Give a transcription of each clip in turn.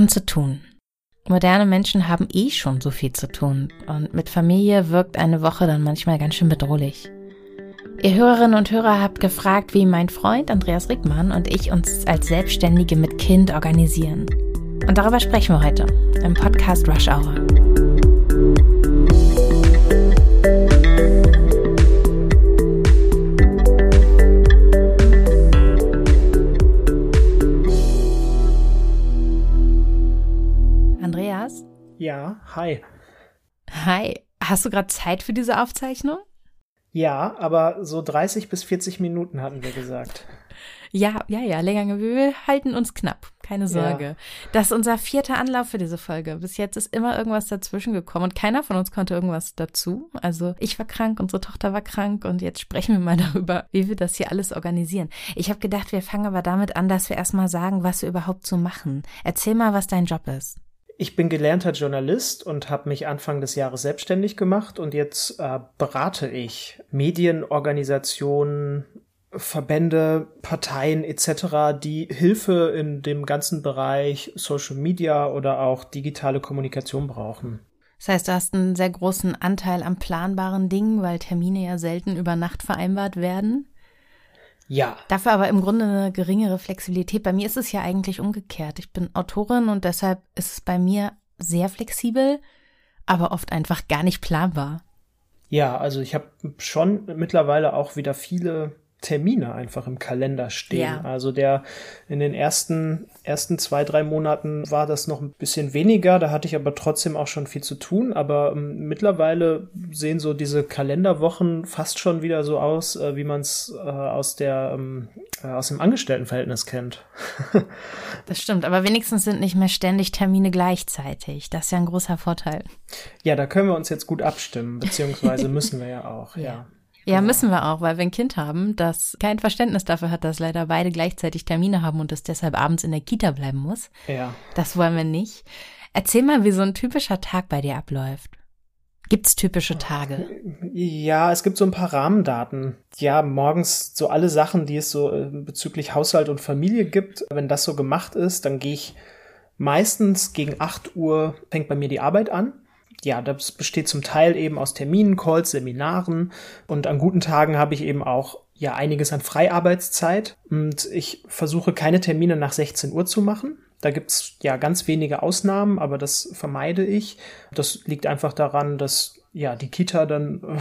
haben zu tun. Moderne Menschen haben eh schon so viel zu tun und mit Familie wirkt eine Woche dann manchmal ganz schön bedrohlich. Ihr Hörerinnen und Hörer habt gefragt, wie mein Freund Andreas Rickmann und ich uns als Selbstständige mit Kind organisieren. Und darüber sprechen wir heute im Podcast Rush Hour. Ja, hi. Hi. Hast du gerade Zeit für diese Aufzeichnung? Ja, aber so 30 bis 40 Minuten hatten wir gesagt. Ja, ja, ja, länger. Wir halten uns knapp. Keine Sorge. Ja. Das ist unser vierter Anlauf für diese Folge. Bis jetzt ist immer irgendwas dazwischen gekommen und keiner von uns konnte irgendwas dazu. Also ich war krank, unsere Tochter war krank und jetzt sprechen wir mal darüber, wie wir das hier alles organisieren. Ich habe gedacht, wir fangen aber damit an, dass wir erstmal sagen, was wir überhaupt so machen. Erzähl mal, was dein Job ist. Ich bin gelernter Journalist und habe mich Anfang des Jahres selbstständig gemacht und jetzt äh, berate ich Medienorganisationen, Verbände, Parteien etc., die Hilfe in dem ganzen Bereich Social Media oder auch digitale Kommunikation brauchen. Das heißt, du hast einen sehr großen Anteil am planbaren Dingen, weil Termine ja selten über Nacht vereinbart werden. Ja. Dafür aber im Grunde eine geringere Flexibilität. Bei mir ist es ja eigentlich umgekehrt. Ich bin Autorin und deshalb ist es bei mir sehr flexibel, aber oft einfach gar nicht planbar. Ja, also ich habe schon mittlerweile auch wieder viele Termine einfach im Kalender stehen. Ja. Also der in den ersten, ersten zwei, drei Monaten war das noch ein bisschen weniger, da hatte ich aber trotzdem auch schon viel zu tun. Aber ähm, mittlerweile sehen so diese Kalenderwochen fast schon wieder so aus, äh, wie man es äh, aus der ähm, äh, aus dem Angestelltenverhältnis kennt. das stimmt, aber wenigstens sind nicht mehr ständig Termine gleichzeitig. Das ist ja ein großer Vorteil. Ja, da können wir uns jetzt gut abstimmen, beziehungsweise müssen wir ja auch, ja. ja. Ja, müssen wir auch, weil wir ein Kind haben, das kein Verständnis dafür hat, dass leider beide gleichzeitig Termine haben und das deshalb abends in der Kita bleiben muss. Ja. Das wollen wir nicht. Erzähl mal, wie so ein typischer Tag bei dir abläuft. Gibt's typische Tage? Ja, es gibt so ein paar Rahmendaten. Ja, morgens so alle Sachen, die es so äh, bezüglich Haushalt und Familie gibt. Wenn das so gemacht ist, dann gehe ich meistens gegen 8 Uhr, fängt bei mir die Arbeit an ja, das besteht zum Teil eben aus Terminen, Calls, Seminaren und an guten Tagen habe ich eben auch ja einiges an Freiarbeitszeit und ich versuche keine Termine nach 16 Uhr zu machen. Da gibt's ja ganz wenige Ausnahmen, aber das vermeide ich. Das liegt einfach daran, dass ja die Kita dann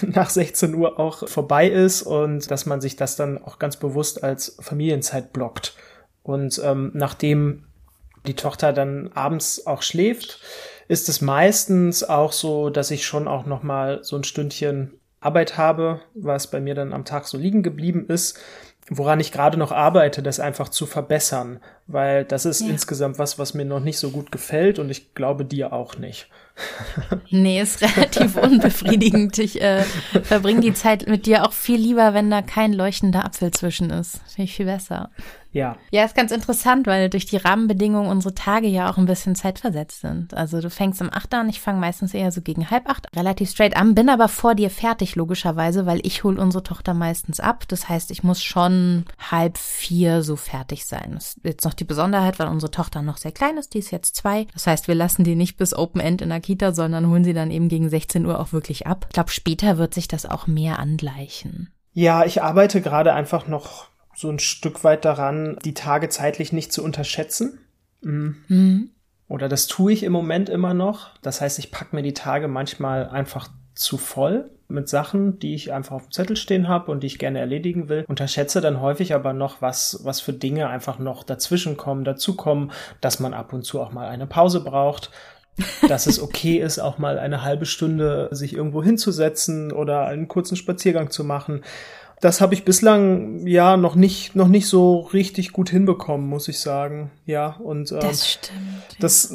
nach 16 Uhr auch vorbei ist und dass man sich das dann auch ganz bewusst als Familienzeit blockt. Und ähm, nachdem die Tochter dann abends auch schläft, ist es meistens auch so, dass ich schon auch noch mal so ein Stündchen Arbeit habe, was bei mir dann am Tag so liegen geblieben ist, woran ich gerade noch arbeite, das einfach zu verbessern, weil das ist ja. insgesamt was, was mir noch nicht so gut gefällt und ich glaube dir auch nicht. nee, ist relativ unbefriedigend. Ich äh, verbringe die Zeit mit dir auch viel lieber, wenn da kein leuchtender Apfel zwischen ist. Finde ich viel besser. Ja. Ja, ist ganz interessant, weil durch die Rahmenbedingungen unsere Tage ja auch ein bisschen zeitversetzt sind. Also du fängst um acht an, ich fange meistens eher so gegen halb acht, relativ straight an, bin aber vor dir fertig, logischerweise, weil ich hole unsere Tochter meistens ab. Das heißt, ich muss schon halb vier so fertig sein. Das ist jetzt noch die Besonderheit, weil unsere Tochter noch sehr klein ist, die ist jetzt zwei. Das heißt, wir lassen die nicht bis Open End in der Kita, sondern holen sie dann eben gegen 16 Uhr auch wirklich ab. Ich glaube, später wird sich das auch mehr angleichen. Ja, ich arbeite gerade einfach noch so ein Stück weit daran, die Tage zeitlich nicht zu unterschätzen. Mhm. Mhm. Oder das tue ich im Moment immer noch. Das heißt, ich packe mir die Tage manchmal einfach zu voll mit Sachen, die ich einfach auf dem Zettel stehen habe und die ich gerne erledigen will. Unterschätze dann häufig aber noch, was, was für Dinge einfach noch dazwischen kommen, dazukommen, dass man ab und zu auch mal eine Pause braucht, dass es okay ist, auch mal eine halbe Stunde sich irgendwo hinzusetzen oder einen kurzen Spaziergang zu machen. Das habe ich bislang ja noch nicht noch nicht so richtig gut hinbekommen, muss ich sagen. Ja und ähm, das stimmt. Das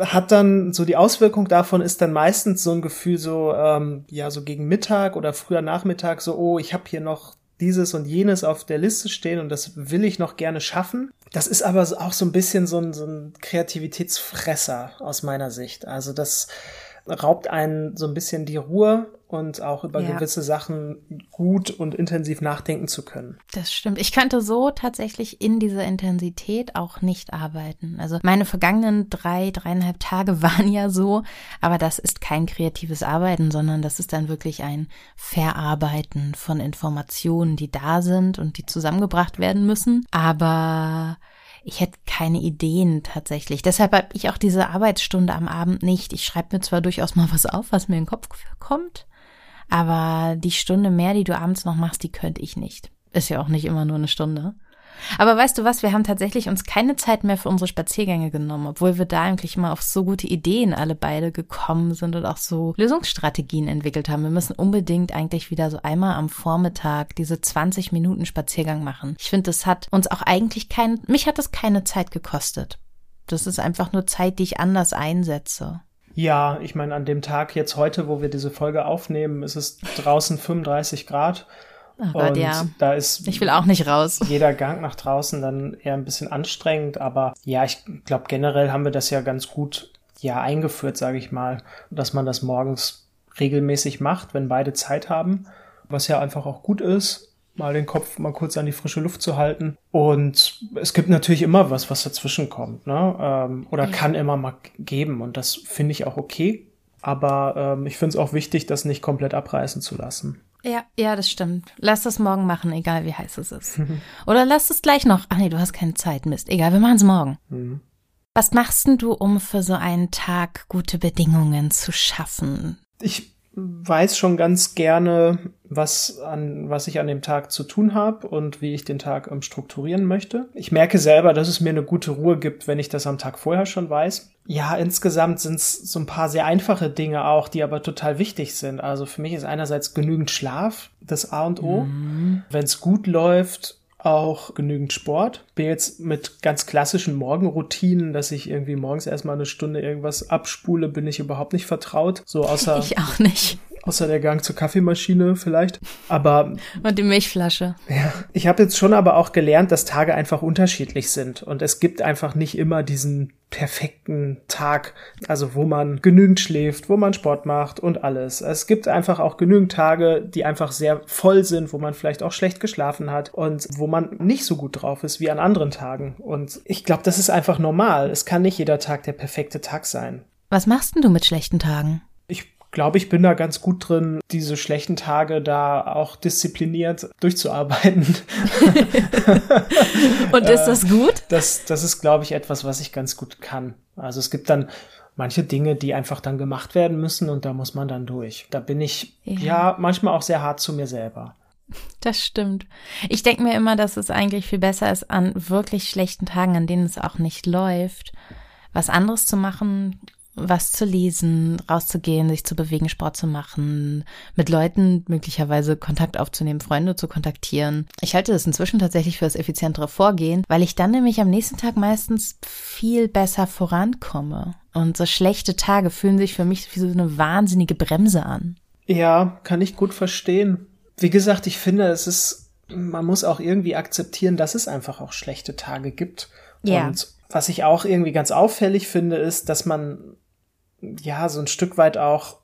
hat dann so die Auswirkung davon ist dann meistens so ein Gefühl so ähm, ja so gegen Mittag oder früher Nachmittag so oh ich habe hier noch dieses und jenes auf der Liste stehen und das will ich noch gerne schaffen. Das ist aber auch so ein bisschen so ein, so ein Kreativitätsfresser aus meiner Sicht. Also das raubt einen so ein bisschen die Ruhe und auch über Ja. gewisse Sachen gut und intensiv nachdenken zu können. Das stimmt. Ich könnte so tatsächlich in dieser Intensität auch nicht arbeiten. Also meine vergangenen drei, dreieinhalb Tage waren ja so, aber das ist kein kreatives Arbeiten, sondern das ist dann wirklich ein Verarbeiten von Informationen, die da sind und die zusammengebracht werden müssen. Aber ich hätte keine Ideen tatsächlich. Deshalb habe ich auch diese Arbeitsstunde am Abend nicht. Ich schreibe mir zwar durchaus mal was auf, was mir in den Kopf kommt, aber die Stunde mehr, die du abends noch machst, die könnte ich nicht. Ist ja auch nicht immer nur eine Stunde. Aber weißt du was, wir haben tatsächlich uns keine Zeit mehr für unsere Spaziergänge genommen, obwohl wir da eigentlich immer auf so gute Ideen alle beide gekommen sind und auch so Lösungsstrategien entwickelt haben. Wir müssen unbedingt eigentlich wieder so einmal am Vormittag diese 20 Minuten Spaziergang machen. Ich finde, das hat uns auch eigentlich kein, mich hat das keine Zeit gekostet. Das ist einfach nur Zeit, die ich anders einsetze. Ja, ich meine, an dem Tag jetzt heute, wo wir diese Folge aufnehmen, ist es draußen 35 Grad. Gott, und ja. da ist Ich will auch nicht raus. jeder Gang nach draußen dann eher ein bisschen anstrengend, aber ja, ich glaube generell haben wir das ja ganz gut ja eingeführt, sage ich mal, dass man das morgens regelmäßig macht, wenn beide Zeit haben, was ja einfach auch gut ist, mal den Kopf mal kurz an die frische Luft zu halten. Und es gibt natürlich immer was, was dazwischen kommt, ne? Ähm, oder kann immer mal geben und das finde ich auch okay. Aber ähm, ich finde es auch wichtig, das nicht komplett abreißen zu lassen. Ja, ja, das stimmt. Lass das morgen machen, egal wie heiß es ist. Oder lass es gleich noch. Ach nee, du hast keine Zeit, Mist. Egal, wir machen es morgen. Mhm. Was machst denn du, um für so einen Tag gute Bedingungen zu schaffen? ich weiß schon ganz gerne, was an was ich an dem Tag zu tun habe und wie ich den Tag ähm, strukturieren möchte. Ich merke selber, dass es mir eine gute Ruhe gibt, wenn ich das am Tag vorher schon weiß. Ja, insgesamt sind es so ein paar sehr einfache Dinge auch, die aber total wichtig sind. Also für mich ist einerseits genügend Schlaf das A und O. Wenn es gut läuft, auch genügend Sport. Bin jetzt mit ganz klassischen Morgenroutinen, dass ich irgendwie morgens erstmal eine Stunde irgendwas abspule, bin ich überhaupt nicht vertraut. So außer, Ich auch nicht. Außer der Gang zur Kaffeemaschine vielleicht. Aber Und die Milchflasche. ja, ich habe jetzt schon aber auch gelernt, dass Tage einfach unterschiedlich sind. Und es gibt einfach nicht immer diesen perfekten Tag, also wo man genügend schläft, wo man Sport macht und alles. Es gibt einfach auch genügend Tage, die einfach sehr voll sind, wo man vielleicht auch schlecht geschlafen hat und wo man nicht so gut drauf ist wie an anderen Tagen. Und ich glaube, das ist einfach normal. Es kann nicht jeder Tag der perfekte Tag sein. Was machst denn du mit schlechten Tagen? Ich glaube, ich bin da ganz gut drin, diese schlechten Tage da auch diszipliniert durchzuarbeiten. Und ist das gut? das, das ist, glaube ich, etwas, was ich ganz gut kann. Also es gibt dann manche Dinge, die einfach dann gemacht werden müssen und da muss man dann durch. Da bin ich Ja. ja, manchmal auch sehr hart zu mir selber. Das stimmt. Ich denke mir immer, dass es eigentlich viel besser ist, an wirklich schlechten Tagen, an denen es auch nicht läuft, was anderes zu machen, was zu lesen, rauszugehen, sich zu bewegen, Sport zu machen, mit Leuten möglicherweise Kontakt aufzunehmen, Freunde zu kontaktieren. Ich halte das inzwischen tatsächlich für das effizientere Vorgehen, weil ich dann nämlich am nächsten Tag meistens viel besser vorankomme. Und so schlechte Tage fühlen sich für mich wie so eine wahnsinnige Bremse an. Ja, kann ich gut verstehen. Wie gesagt, ich finde, es ist, man muss auch irgendwie akzeptieren, dass es einfach auch schlechte Tage gibt. Ja. Und was ich auch irgendwie ganz auffällig finde, ist, dass man ja so ein Stück weit auch,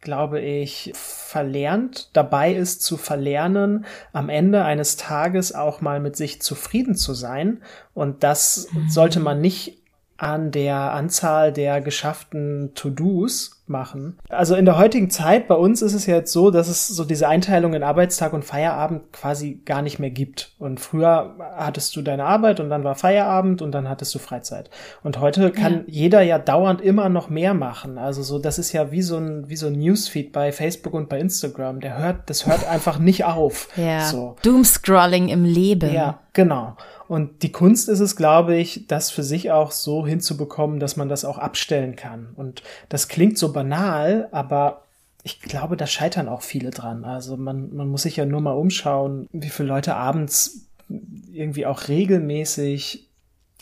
glaube ich, verlernt, dabei ist zu verlernen, am Ende eines Tages auch mal mit sich zufrieden zu sein. Und das sollte man nicht an der Anzahl der geschafften To-Dos machen. Also in der heutigen Zeit, bei uns ist es ja jetzt so, dass es so diese Einteilung in Arbeitstag und Feierabend quasi gar nicht mehr gibt. Und früher hattest du deine Arbeit und dann war Feierabend und dann hattest du Freizeit. Und heute kann jeder ja dauernd immer noch mehr machen. Also so, das ist ja wie so ein, wie so ein Newsfeed bei Facebook und bei Instagram. Der hört, das hört einfach nicht auf. Ja. So. Doomscrolling im Leben. Ja, genau. Und die Kunst ist es, glaube ich, das für sich auch so hinzubekommen, dass man das auch abstellen kann. Und das klingt so banal, aber ich glaube, da scheitern auch viele dran. Also man, man muss sich ja nur mal umschauen, wie viele Leute abends irgendwie auch regelmäßig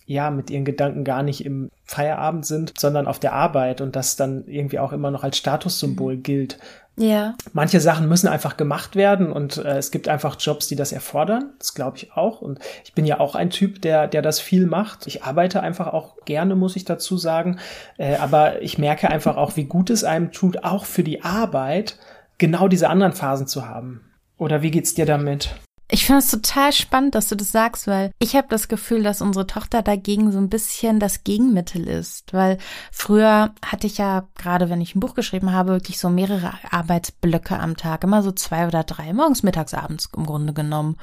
ja mit ihren Gedanken gar nicht im Feierabend sind, sondern auf der Arbeit und das dann irgendwie auch immer noch als Statussymbol gilt. Ja. Manche Sachen müssen einfach gemacht werden und äh, es gibt einfach Jobs, die das erfordern. Das glaube ich auch. Und ich bin ja auch ein Typ, der, der das viel macht. Ich arbeite einfach auch gerne, muss ich dazu sagen. Äh, aber ich merke einfach auch, wie gut es einem tut, auch für die Arbeit genau diese anderen Phasen zu haben. Oder wie geht's dir damit? Ich finde es total spannend, dass du das sagst, weil ich habe das Gefühl, dass unsere Tochter dagegen so ein bisschen das Gegenmittel ist. Weil früher hatte ich ja, gerade wenn ich ein Buch geschrieben habe, wirklich so mehrere Arbeitsblöcke am Tag. Immer so zwei oder drei, morgens, mittags, abends im Grunde genommen.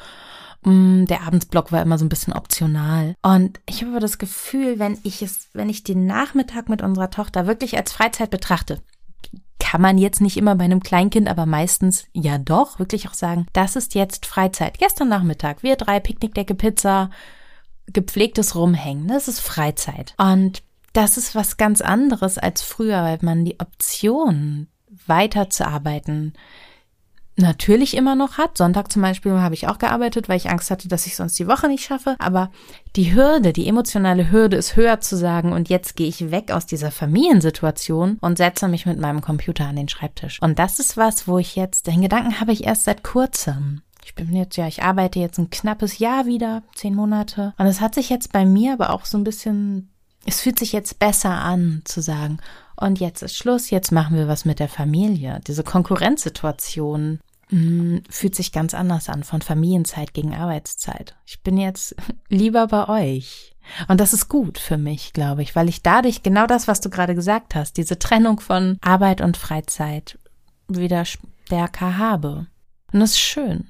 Mm, der Abendsblock war immer so ein bisschen optional. Und ich habe aber das Gefühl, wenn ich es, wenn ich den Nachmittag mit unserer Tochter wirklich als Freizeit betrachte, kann man jetzt nicht immer bei einem Kleinkind, aber meistens ja doch, wirklich auch sagen, das ist jetzt Freizeit. Gestern Nachmittag, wir drei, Picknickdecke, Pizza, gepflegtes Rumhängen, das ist Freizeit. Und das ist was ganz anderes als früher, weil man die Option weiterzuarbeiten, natürlich immer noch hat. Sonntag zum Beispiel habe ich auch gearbeitet, weil ich Angst hatte, dass ich sonst die Woche nicht schaffe. Aber die Hürde, die emotionale Hürde ist höher zu sagen, und jetzt gehe ich weg aus dieser Familiensituation und setze mich mit meinem Computer an den Schreibtisch. Und das ist was, wo ich jetzt, den Gedanken habe ich erst seit kurzem. Ich bin jetzt, ja, ich arbeite jetzt ein knappes Jahr wieder, zehn Monate. Und es hat sich jetzt bei mir aber auch so ein bisschen, es fühlt sich jetzt besser an zu sagen, und jetzt ist Schluss, jetzt machen wir was mit der Familie. Diese Konkurrenzsituation mh, fühlt sich ganz anders an von Familienzeit gegen Arbeitszeit. Ich bin jetzt lieber bei euch. Und das ist gut für mich, glaube ich, weil ich dadurch genau das, was du gerade gesagt hast, diese Trennung von Arbeit und Freizeit wieder stärker habe. Und das ist schön.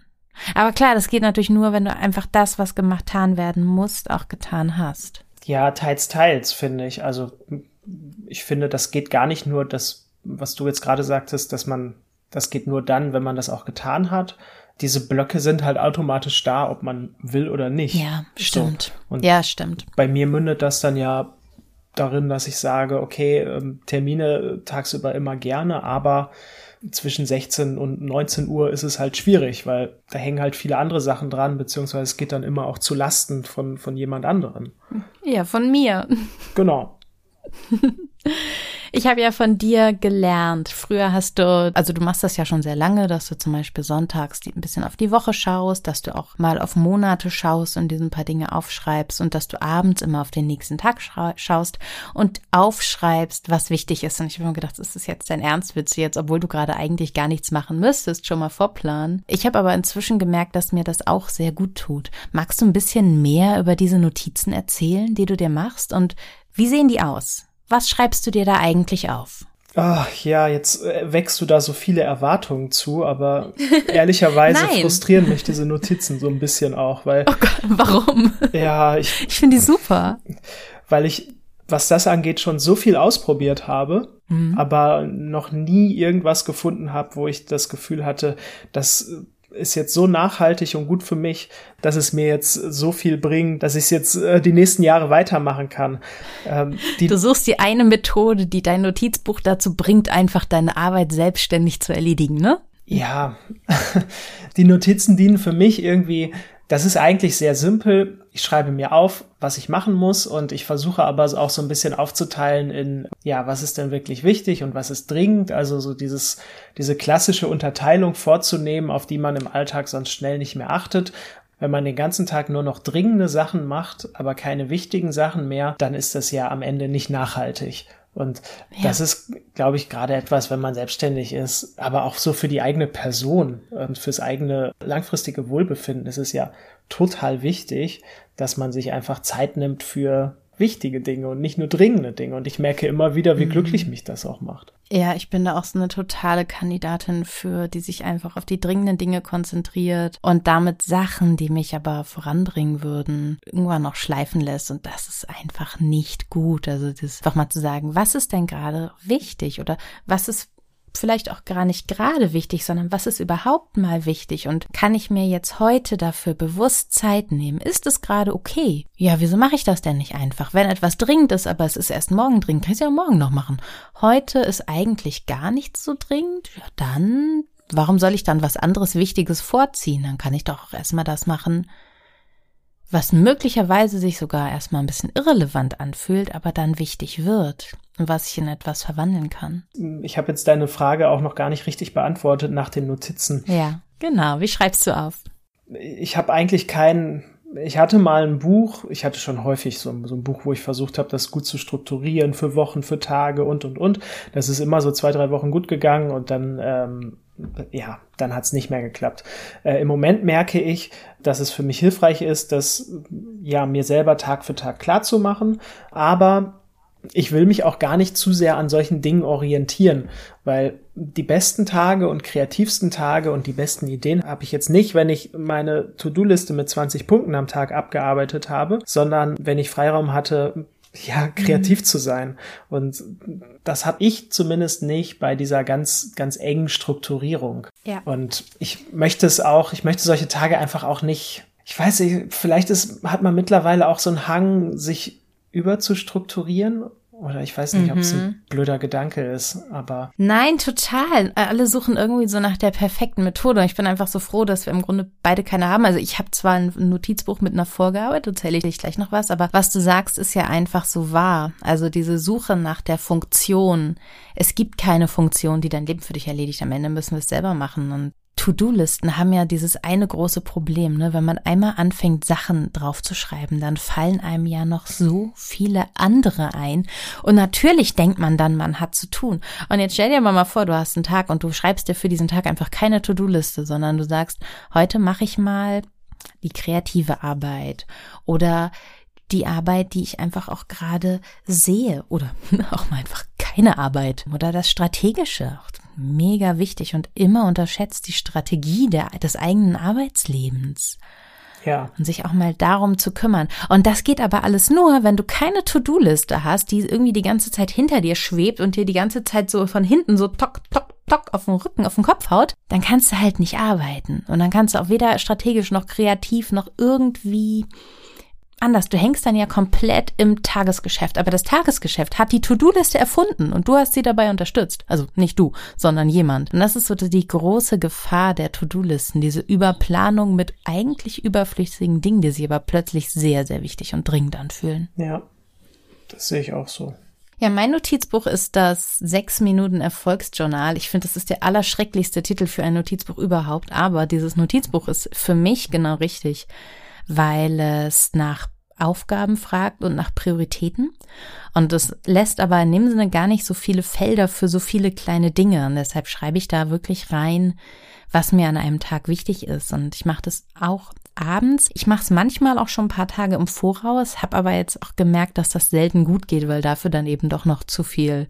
Aber klar, das geht natürlich nur, wenn du einfach das, was getan werden muss, auch getan hast. Ja, teils, teils, finde ich. Also ich finde, das geht gar nicht nur das, was du jetzt gerade sagtest, dass man, das geht nur dann, wenn man das auch getan hat. Diese Blöcke sind halt automatisch da, ob man will oder nicht. Ja, stimmt. So. ja, stimmt. Bei mir mündet das dann ja darin, dass ich sage, okay, ähm, Termine tagsüber immer gerne, aber zwischen 16 und 19 Uhr ist es halt schwierig, weil da hängen halt viele andere Sachen dran, beziehungsweise es geht dann immer auch zu Lasten von, von jemand anderen. Ja, von mir. Genau. Ich habe ja von dir gelernt. Früher hast du, also du machst das ja schon sehr lange, dass du zum Beispiel sonntags ein bisschen auf die Woche schaust, dass du auch mal auf Monate schaust und diesen paar Dinge aufschreibst und dass du abends immer auf den nächsten Tag schaust und aufschreibst, was wichtig ist. Und ich habe mir gedacht, ist das jetzt dein Ernstwitz jetzt, obwohl du gerade eigentlich gar nichts machen müsstest, schon mal vorplanen. Ich habe aber inzwischen gemerkt, dass mir das auch sehr gut tut. Magst du ein bisschen mehr über diese Notizen erzählen, die du dir machst und wie sehen die aus? Was schreibst du dir da eigentlich auf? Ach ja, jetzt äh, wächst du da so viele Erwartungen zu, aber ehrlicherweise frustrieren mich diese Notizen so ein bisschen auch, weil. Oh Gott, warum? Ja, ich. Ich finde die super. Weil ich, was das angeht, schon so viel ausprobiert habe, mhm. aber noch nie irgendwas gefunden habe, wo ich das Gefühl hatte, dass ist jetzt so nachhaltig und gut für mich, dass es mir jetzt so viel bringt, dass ich es jetzt äh, die nächsten Jahre weitermachen kann. Ähm, du suchst die eine Methode, die dein Notizbuch dazu bringt, einfach deine Arbeit selbstständig zu erledigen, ne? Ja, die Notizen dienen für mich irgendwie das ist eigentlich sehr simpel. Ich schreibe mir auf, was ich machen muss und ich versuche aber auch so ein bisschen aufzuteilen in, ja, was ist denn wirklich wichtig und was ist dringend. Also so dieses, diese klassische Unterteilung vorzunehmen, auf die man im Alltag sonst schnell nicht mehr achtet. Wenn man den ganzen Tag nur noch dringende Sachen macht, aber keine wichtigen Sachen mehr, dann ist das ja am Ende nicht nachhaltig. Und ja. das ist, glaube ich, gerade etwas, wenn man selbstständig ist, aber auch so für die eigene Person und fürs eigene langfristige Wohlbefinden ist es ja total wichtig, dass man sich einfach Zeit nimmt für wichtige Dinge und nicht nur dringende Dinge. Und ich merke immer wieder, wie mhm. glücklich mich das auch macht. Ja, ich bin da auch so eine totale Kandidatin für, die sich einfach auf die dringenden Dinge konzentriert und damit Sachen, die mich aber voranbringen würden, irgendwann noch schleifen lässt. Und das ist einfach nicht gut. Also das einfach mal zu sagen, was ist denn gerade wichtig oder was ist vielleicht auch gar nicht gerade wichtig, sondern was ist überhaupt mal wichtig und kann ich mir jetzt heute dafür bewusst Zeit nehmen? Ist es gerade okay? Ja, wieso mache ich das denn nicht einfach? Wenn etwas dringend ist, aber es ist erst morgen dringend, kann ich es ja morgen noch machen. Heute ist eigentlich gar nichts so dringend, ja dann, warum soll ich dann was anderes Wichtiges vorziehen? Dann kann ich doch auch erstmal das machen, was möglicherweise sich sogar erstmal ein bisschen irrelevant anfühlt, aber dann wichtig wird und was ich in etwas verwandeln kann. Ich habe jetzt deine Frage auch noch gar nicht richtig beantwortet nach den Notizen. Ja, genau. Wie schreibst du auf? Ich habe eigentlich keinen ich hatte mal ein Buch, ich hatte schon häufig so, so ein Buch, wo ich versucht habe, das gut zu strukturieren für Wochen, für Tage und und und. Das ist immer so zwei, drei Wochen gut gegangen und dann, ähm, ja, dann hat es nicht mehr geklappt. Äh, Im Moment merke ich, dass es für mich hilfreich ist, das ja mir selber Tag für Tag klar zu machen, aber ich will mich auch gar nicht zu sehr an solchen Dingen orientieren, weil die besten Tage und kreativsten Tage und die besten Ideen habe ich jetzt nicht, wenn ich meine To-Do-Liste mit 20 Punkten am Tag abgearbeitet habe, sondern wenn ich Freiraum hatte, ja, kreativ mhm. zu sein. Und das habe ich zumindest nicht bei dieser ganz, ganz engen Strukturierung. Ja. Und ich möchte es auch, ich möchte solche Tage einfach auch nicht, ich weiß nicht, vielleicht ist, hat man mittlerweile auch so einen Hang, sich überzustrukturieren oder ich weiß nicht, mhm. ob es ein blöder Gedanke ist, aber. Nein, total. Alle suchen irgendwie so nach der perfekten Methode. Ich bin einfach so froh, dass wir im Grunde beide keine haben. Also ich habe zwar ein Notizbuch mit einer Vorgabe, da erzähle ich gleich noch was, aber was du sagst, ist ja einfach so wahr. Also diese Suche nach der Funktion. Es gibt keine Funktion, die dein Leben für dich erledigt. Am Ende müssen wir es selber machen. Und To-Do-Listen haben ja dieses eine große Problem, ne? Wenn man einmal anfängt, Sachen draufzuschreiben, dann fallen einem ja noch so viele andere ein. Und natürlich denkt man dann, man hat zu tun. Und jetzt stell dir mal vor, du hast einen Tag und du schreibst dir für diesen Tag einfach keine To-Do-Liste, sondern du sagst, heute mache ich mal die kreative Arbeit oder die Arbeit, die ich einfach auch gerade sehe oder auch mal einfach keine Arbeit oder das Strategische, mega wichtig und immer unterschätzt die Strategie der, des eigenen Arbeitslebens. Ja. Und sich auch mal darum zu kümmern. Und das geht aber alles nur, wenn du keine To-Do-Liste hast, die irgendwie die ganze Zeit hinter dir schwebt und dir die ganze Zeit so von hinten so tock, tock, tock auf den Rücken, auf den Kopf haut, dann kannst du halt nicht arbeiten. Und dann kannst du auch weder strategisch noch kreativ noch irgendwie anders. Du hängst dann ja komplett im Tagesgeschäft. Aber das Tagesgeschäft hat die To-Do-Liste erfunden und du hast sie dabei unterstützt. Also nicht du, sondern jemand. Und das ist so die große Gefahr der To-Do-Listen. Diese Überplanung mit eigentlich überflüssigen Dingen, die sich aber plötzlich sehr, sehr wichtig und dringend anfühlen. Ja, das sehe ich auch so. Ja, mein Notizbuch ist das sechs Minuten Erfolgsjournal. Ich finde, das ist der allerschrecklichste Titel für ein Notizbuch überhaupt. Aber dieses Notizbuch ist für mich genau richtig weil es nach Aufgaben fragt und nach Prioritäten. Und es lässt aber in dem Sinne gar nicht so viele Felder für so viele kleine Dinge. Und deshalb schreibe ich da wirklich rein, was mir an einem Tag wichtig ist. Und ich mache das auch abends. Ich mache es manchmal auch schon ein paar Tage im Voraus, habe aber jetzt auch gemerkt, dass das selten gut geht, weil dafür dann eben doch noch zu viel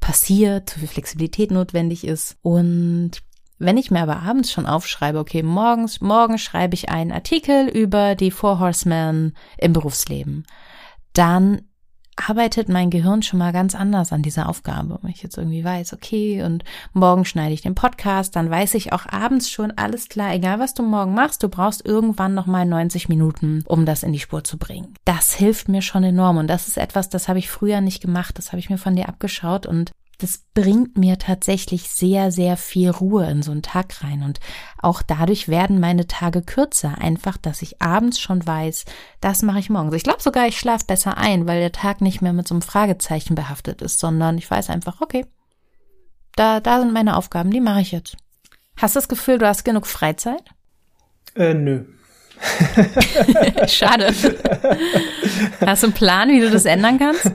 passiert, zu viel Flexibilität notwendig ist. Und wenn ich mir aber abends schon aufschreibe, okay, morgens, morgen schreibe ich einen Artikel über die Four Horsemen im Berufsleben, dann arbeitet mein Gehirn schon mal ganz anders an dieser Aufgabe. Wenn ich jetzt irgendwie weiß, okay, und morgen schneide ich den Podcast, dann weiß ich auch abends schon, alles klar, egal was du morgen machst, du brauchst irgendwann nochmal 90 Minuten, um das in die Spur zu bringen. Das hilft mir schon enorm und das ist etwas, das habe ich früher nicht gemacht, das habe ich mir von dir abgeschaut und das bringt mir tatsächlich sehr, sehr viel Ruhe in so einen Tag rein. Und auch dadurch werden meine Tage kürzer. Einfach, dass ich abends schon weiß, das mache ich morgens. Ich glaube sogar, ich schlafe besser ein, weil der Tag nicht mehr mit so einem Fragezeichen behaftet ist, sondern ich weiß einfach, okay, da, da sind meine Aufgaben, die mache ich jetzt. Hast du das Gefühl, du hast genug Freizeit? Äh, nö. Schade. Hast du einen Plan, wie du das ändern kannst?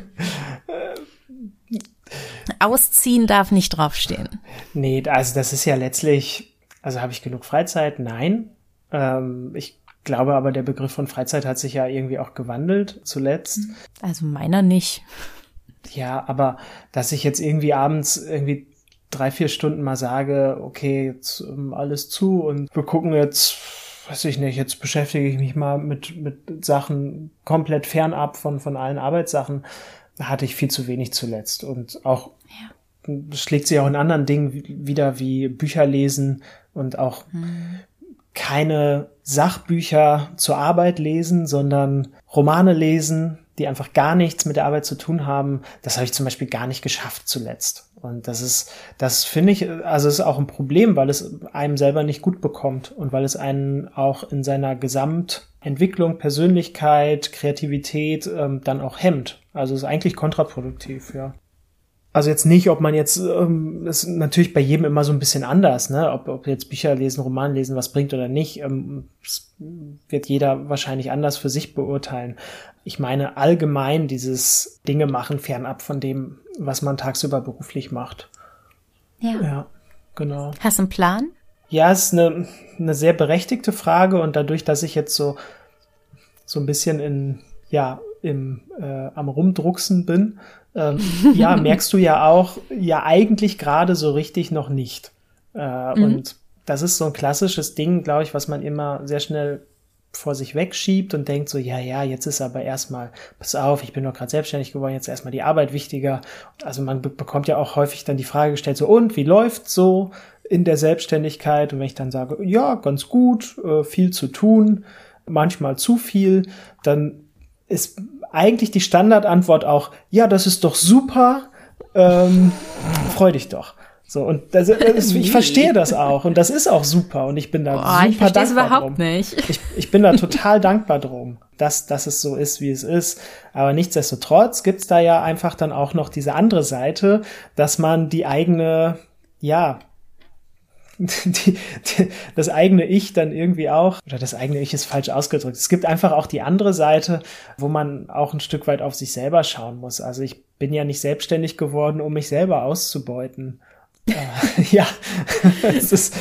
Ausziehen darf nicht draufstehen. Nee, also das ist ja letztlich, also habe ich genug Freizeit? Nein. Ähm, ich glaube aber, der Begriff von Freizeit hat sich ja irgendwie auch gewandelt zuletzt. Also meiner nicht. Ja, aber dass ich jetzt irgendwie abends irgendwie drei, vier Stunden mal sage, okay, jetzt ähm, alles zu und wir gucken jetzt, weiß ich nicht, jetzt beschäftige ich mich mal mit, mit Sachen komplett fernab von, von allen Arbeitssachen hatte ich viel zu wenig zuletzt. Und auch. Schlägt sich auch in anderen Dingen wieder wie Bücher lesen und auch mhm. keine Sachbücher zur Arbeit lesen, sondern Romane lesen, die einfach gar nichts mit der Arbeit zu tun haben. Das habe ich zum Beispiel gar nicht geschafft zuletzt. Und das ist, das finde ich, also ist auch ein Problem, weil es einem selber nicht gut bekommt und weil es einen auch in seiner Gesamtentwicklung, Persönlichkeit, Kreativität ähm, dann auch hemmt. Also ist eigentlich kontraproduktiv, ja. Also jetzt nicht, ob man jetzt, ähm, das ist natürlich bei jedem immer so ein bisschen anders, ne? Ob, ob jetzt Bücher lesen, Roman lesen, was bringt oder nicht, ähm, wird jeder wahrscheinlich anders für sich beurteilen. Ich meine allgemein dieses Dinge machen fernab von dem, was man tagsüber beruflich macht. Ja. Ja, genau. Hast du einen Plan? Ja, es ist eine, eine sehr berechtigte Frage und dadurch, dass ich jetzt so, so ein bisschen in, ja, im, äh, am Rumdrucksen bin, ähm, ja, merkst du ja auch, ja, eigentlich gerade so richtig noch nicht. Äh, mhm. Und das ist so ein klassisches Ding, glaube ich, was man immer sehr schnell vor sich wegschiebt und denkt so, ja, ja, jetzt ist aber erstmal, pass auf, ich bin doch gerade selbstständig geworden, jetzt erstmal die Arbeit wichtiger. Also man be bekommt ja auch häufig dann die Frage gestellt, so, und wie läuft so in der Selbstständigkeit? Und wenn ich dann sage, ja, ganz gut, äh, viel zu tun, manchmal zu viel, dann ist eigentlich die Standardantwort auch, ja, das ist doch super, ähm, freu dich doch. So, und das, das, ich verstehe das auch und das ist auch super und ich bin da Boah, super ich dankbar überhaupt drum. nicht. Ich, ich bin da total dankbar drum, dass, dass es so ist, wie es ist. Aber nichtsdestotrotz gibt's da ja einfach dann auch noch diese andere Seite, dass man die eigene, ja, die, die, das eigene Ich dann irgendwie auch, oder das eigene Ich ist falsch ausgedrückt. Es gibt einfach auch die andere Seite, wo man auch ein Stück weit auf sich selber schauen muss. Also ich bin ja nicht selbstständig geworden, um mich selber auszubeuten. Äh, ja, es ist.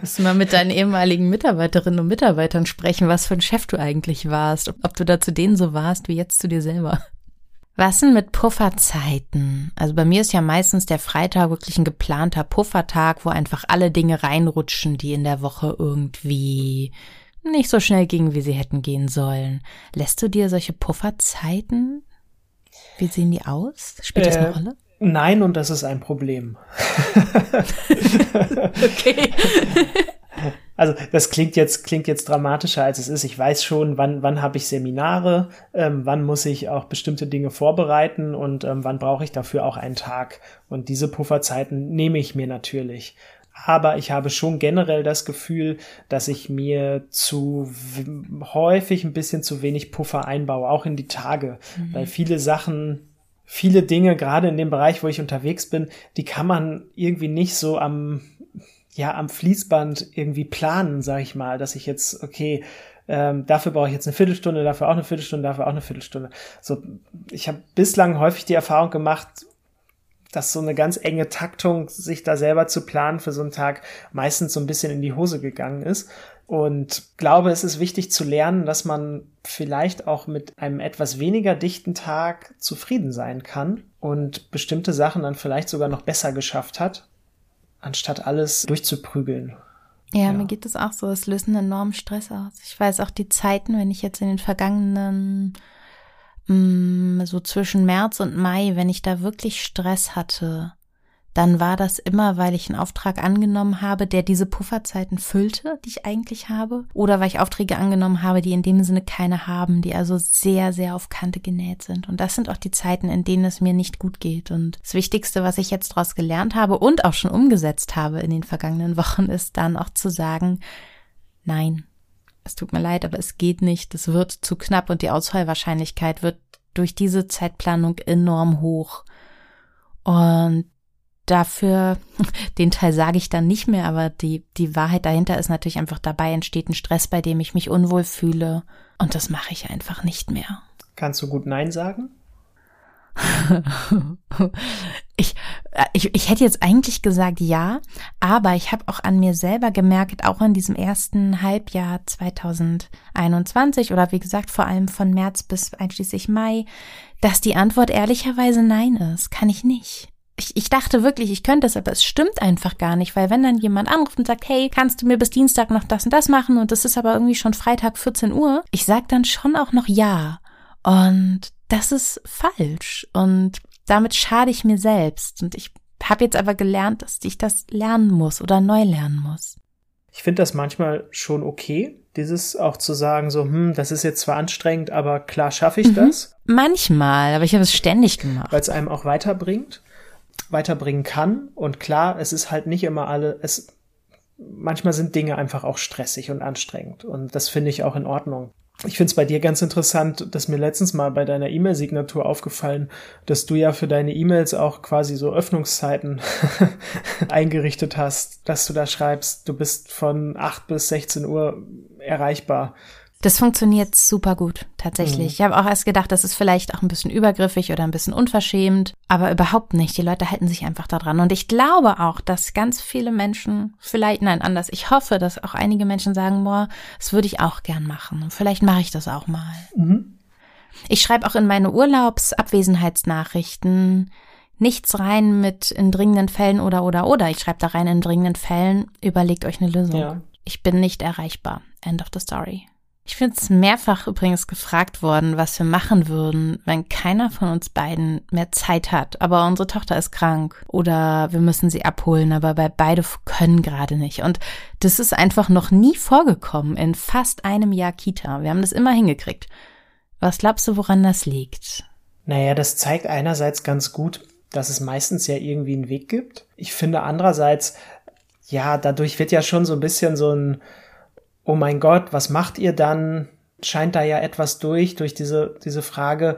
Musst du mal mit deinen ehemaligen Mitarbeiterinnen und Mitarbeitern sprechen, was für ein Chef du eigentlich warst, ob, ob du da zu denen so warst wie jetzt zu dir selber. Was denn mit Pufferzeiten? Also bei mir ist ja meistens der Freitag wirklich ein geplanter Puffertag, wo einfach alle Dinge reinrutschen, die in der Woche irgendwie nicht so schnell gingen, wie sie hätten gehen sollen. Lässt du dir solche Pufferzeiten? Wie sehen die aus? Spielt das eine äh, Rolle? Nein, und das ist ein Problem. okay. Also das klingt jetzt klingt jetzt dramatischer als es ist. Ich weiß schon, wann wann habe ich Seminare, ähm, wann muss ich auch bestimmte Dinge vorbereiten und ähm, wann brauche ich dafür auch einen Tag. Und diese Pufferzeiten nehme ich mir natürlich. Aber ich habe schon generell das Gefühl, dass ich mir zu häufig ein bisschen zu wenig Puffer einbaue, auch in die Tage, mhm. weil viele Sachen viele Dinge, gerade in dem Bereich, wo ich unterwegs bin, die kann man irgendwie nicht so am, ja, am Fließband irgendwie planen, sag ich mal, dass ich jetzt, okay, ähm, dafür brauche ich jetzt eine Viertelstunde, dafür auch eine Viertelstunde, dafür auch eine Viertelstunde. So, ich habe bislang häufig die Erfahrung gemacht, dass so eine ganz enge Taktung, sich da selber zu planen für so einen Tag, meistens so ein bisschen in die Hose gegangen ist. Und glaube, es ist wichtig zu lernen, dass man vielleicht auch mit einem etwas weniger dichten Tag zufrieden sein kann und bestimmte Sachen dann vielleicht sogar noch besser geschafft hat, anstatt alles durchzuprügeln. Ja, ja, mir geht es auch so. Es löst einen enormen Stress aus. Ich weiß auch die Zeiten, wenn ich jetzt in den vergangenen mh, mm, so zwischen März und Mai, wenn ich da wirklich Stress hatte, dann war das immer, weil ich einen Auftrag angenommen habe, der diese Pufferzeiten füllte, die ich eigentlich habe, oder weil ich Aufträge angenommen habe, die in dem Sinne keine haben, die also sehr, sehr auf Kante genäht sind. Und das sind auch die Zeiten, in denen es mir nicht gut geht. Und das Wichtigste, was ich jetzt daraus gelernt habe und auch schon umgesetzt habe in den vergangenen Wochen, ist dann auch zu sagen, nein, es tut mir leid, aber es geht nicht, es wird zu knapp und die Ausfallwahrscheinlichkeit wird durch diese Zeitplanung enorm hoch. Und dafür, den Teil sage ich dann nicht mehr, aber die, die Wahrheit dahinter ist natürlich einfach dabei entsteht ein Stress, bei dem ich mich unwohl fühle. Und das mache ich einfach nicht mehr. Kannst du gut Nein sagen? ich, äh, ich, ich hätte jetzt eigentlich gesagt ja, aber ich habe auch an mir selber gemerkt, auch in diesem ersten Halbjahr 2021 oder wie gesagt vor allem von März bis einschließlich Mai, dass die Antwort ehrlicherweise nein ist. Kann ich nicht ich, ich dachte wirklich, ich könnte es, aber es stimmt einfach gar nicht, weil wenn dann jemand anruft und sagt, hey, kannst du mir bis Dienstag noch das und das machen und das ist aber irgendwie schon Freitag 14 Uhr, ich sag dann schon auch noch ja. Und das ist falsch und damit schade ich mir selbst und ich habe jetzt aber gelernt, dass ich das lernen muss oder neu lernen muss. Ich finde das manchmal schon okay, dieses auch zu sagen, so, hm, das ist jetzt zwar anstrengend, aber klar schaffe ich mhm. das. Manchmal, aber ich habe es ständig gemacht. Weil es einem auch weiterbringt weiterbringen kann. Und klar, es ist halt nicht immer alle, es, manchmal sind Dinge einfach auch stressig und anstrengend. Und das finde ich auch in Ordnung. Ich finde es bei dir ganz interessant, dass mir letztens mal bei deiner E-Mail-Signatur aufgefallen, dass du ja für deine E-Mails auch quasi so Öffnungszeiten eingerichtet hast, dass du da schreibst, du bist von 8 bis 16 Uhr erreichbar. Das funktioniert super gut, tatsächlich. Mhm. Ich habe auch erst gedacht, das ist vielleicht auch ein bisschen übergriffig oder ein bisschen unverschämt, aber überhaupt nicht. Die Leute halten sich einfach daran. Und ich glaube auch, dass ganz viele Menschen, vielleicht, nein, anders, ich hoffe, dass auch einige Menschen sagen, boah, das würde ich auch gern machen. Und vielleicht mache ich das auch mal. Mhm. Ich schreibe auch in meine Urlaubsabwesenheitsnachrichten nichts rein mit in dringenden Fällen oder oder oder. Ich schreibe da rein in dringenden Fällen, überlegt euch eine Lösung. Ja. Ich bin nicht erreichbar. End of the story. Ich bin es mehrfach übrigens gefragt worden, was wir machen würden, wenn keiner von uns beiden mehr Zeit hat. Aber unsere Tochter ist krank oder wir müssen sie abholen, aber bei beide können gerade nicht. Und das ist einfach noch nie vorgekommen in fast einem Jahr Kita. Wir haben das immer hingekriegt. Was glaubst du, woran das liegt? Naja, das zeigt einerseits ganz gut, dass es meistens ja irgendwie einen Weg gibt. Ich finde andererseits, ja, dadurch wird ja schon so ein bisschen so ein oh mein Gott, was macht ihr dann? Scheint da ja etwas durch, durch diese, diese Frage,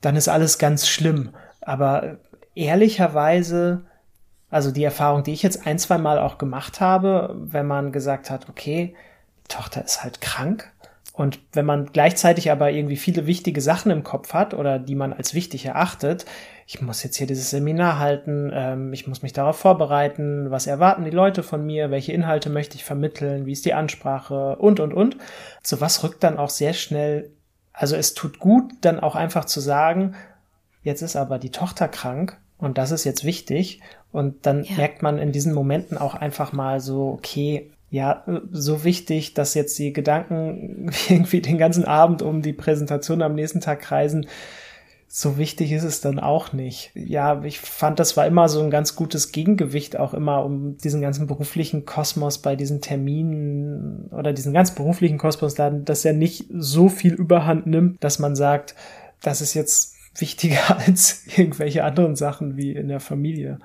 dann ist alles ganz schlimm. Aber ehrlicherweise, also die Erfahrung, die ich jetzt ein, zwei Mal auch gemacht habe, wenn man gesagt hat, okay, Tochter ist halt krank, und wenn man gleichzeitig aber irgendwie viele wichtige Sachen im Kopf hat oder die man als wichtig erachtet, ich muss jetzt hier dieses Seminar halten, ähm, ich muss mich darauf vorbereiten, was erwarten die Leute von mir, welche Inhalte möchte ich vermitteln, wie ist die Ansprache und, und, und. So was rückt dann auch sehr schnell, also es tut gut, dann auch einfach zu sagen, jetzt ist aber die Tochter krank und das ist jetzt wichtig. Und dann ja. merkt man in diesen Momenten auch einfach mal so, okay, ja, so wichtig, dass jetzt die Gedanken irgendwie den ganzen Abend um die Präsentation am nächsten Tag kreisen. So wichtig ist es dann auch nicht. Ja, ich fand, das war immer so ein ganz gutes Gegengewicht auch immer um diesen ganzen beruflichen Kosmos bei diesen Terminen oder diesen ganz beruflichen Kosmos, dass er nicht so viel Überhand nimmt, dass man sagt, das ist jetzt wichtiger als irgendwelche anderen Sachen wie in der Familie.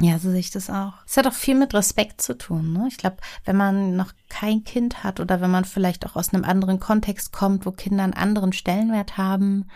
Ja, so sehe ich das auch. Es hat auch viel mit Respekt zu tun. Ne? Ich glaube, wenn man noch kein Kind hat oder wenn man vielleicht auch aus einem anderen Kontext kommt, wo Kinder einen anderen Stellenwert haben,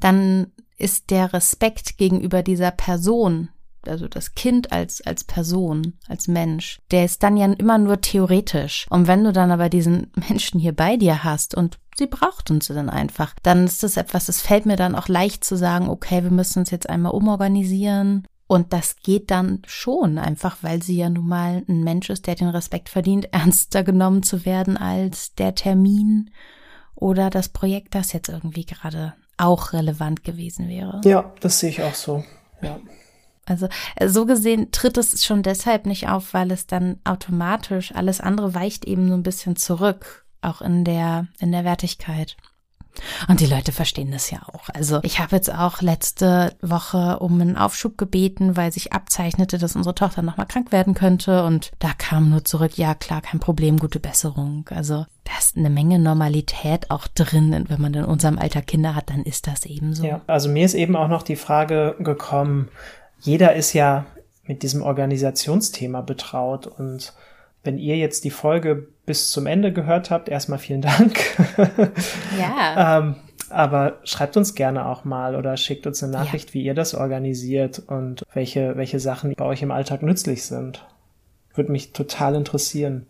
dann ist der Respekt gegenüber dieser Person, also das Kind als, als Person, als Mensch, der ist dann ja immer nur theoretisch. Und wenn du dann aber diesen Menschen hier bei dir hast und sie braucht uns dann einfach, dann ist das etwas, das fällt mir dann auch leicht zu sagen, okay, wir müssen uns jetzt einmal umorganisieren und das geht dann schon, einfach weil sie ja nun mal ein Mensch ist, der den Respekt verdient, ernster genommen zu werden als der Termin oder das Projekt, das jetzt irgendwie gerade auch relevant gewesen wäre. Ja, das sehe ich auch so. Ja. Also so gesehen tritt es schon deshalb nicht auf, weil es dann automatisch alles andere weicht eben so ein bisschen zurück, auch in der in der Wertigkeit. Und die Leute verstehen das ja auch. Also ich habe jetzt auch letzte Woche um einen Aufschub gebeten, weil sich abzeichnete, dass unsere Tochter nochmal krank werden könnte. Und da kam nur zurück, ja klar, kein Problem, gute Besserung. Also da ist eine Menge Normalität auch drin. Wenn man in unserem Alter Kinder hat, dann ist das eben so. Ja, also mir ist eben auch noch die Frage gekommen, jeder ist ja mit diesem Organisationsthema betraut und wenn ihr jetzt die Folge bis zum Ende gehört habt, erstmal vielen Dank. Ja. ähm, aber schreibt uns gerne auch mal oder schickt uns eine Nachricht, ja. wie ihr das organisiert und welche, welche Sachen bei euch im Alltag nützlich sind. Würde mich total interessieren.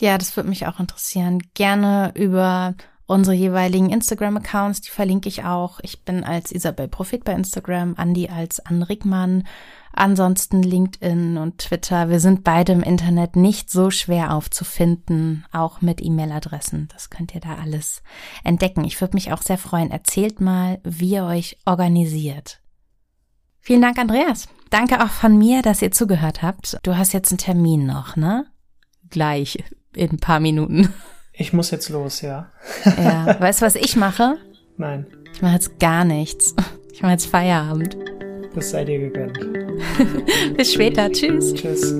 Ja, das würde mich auch interessieren. Gerne über unsere jeweiligen Instagram-Accounts, die verlinke ich auch. Ich bin als Isabel Profit bei Instagram, Andi als Ann Rickmann. Ansonsten LinkedIn und Twitter. Wir sind beide im Internet nicht so schwer aufzufinden, auch mit E-Mail-Adressen. Das könnt ihr da alles entdecken. Ich würde mich auch sehr freuen. Erzählt mal, wie ihr euch organisiert. Vielen Dank, Andreas. Danke auch von mir, dass ihr zugehört habt. Du hast jetzt einen Termin noch, ne? Gleich in ein paar Minuten. Ich muss jetzt los, ja. ja. Weißt du, was ich mache? Nein. Ich mache jetzt gar nichts. Ich mache jetzt Feierabend. Das sei dir gegönnt. Bis später. Tschüss. Tschüss.